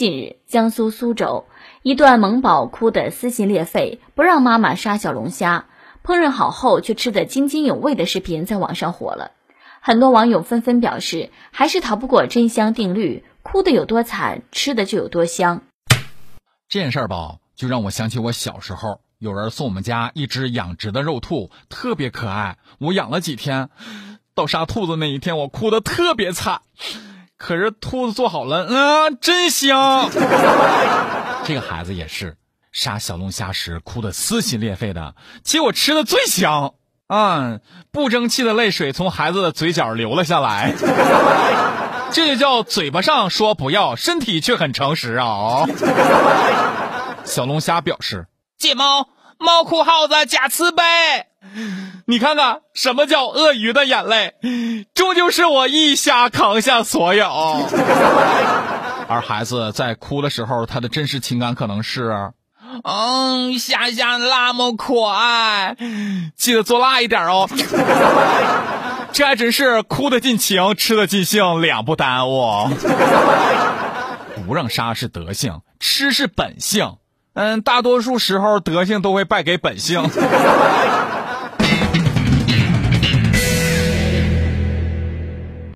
近日，江苏苏州一段萌宝哭得撕心裂肺，不让妈妈杀小龙虾，烹饪好后却吃得津津有味的视频在网上火了。很多网友纷纷表示，还是逃不过真香定律，哭的有多惨，吃的就有多香。这件事儿吧，就让我想起我小时候，有人送我们家一只养殖的肉兔，特别可爱，我养了几天，到杀兔子那一天，我哭的特别惨。可是兔子做好了，嗯，真香。这个孩子也是杀小龙虾时哭得撕心裂肺的，结果吃的最香，啊，不争气的泪水从孩子的嘴角流了下来。这就叫嘴巴上说不要，身体却很诚实啊。小龙虾表示：借猫，猫哭耗子假慈悲。你看看，什么叫鳄鱼的眼泪？终究是我一虾扛下所有。而孩子在哭的时候，他的真实情感可能是：嗯，虾虾那么可爱，记得做辣一点哦。这还真是哭得尽情，吃得尽兴，两不耽误。不让杀是德性，吃是本性。嗯，大多数时候德性都会败给本性。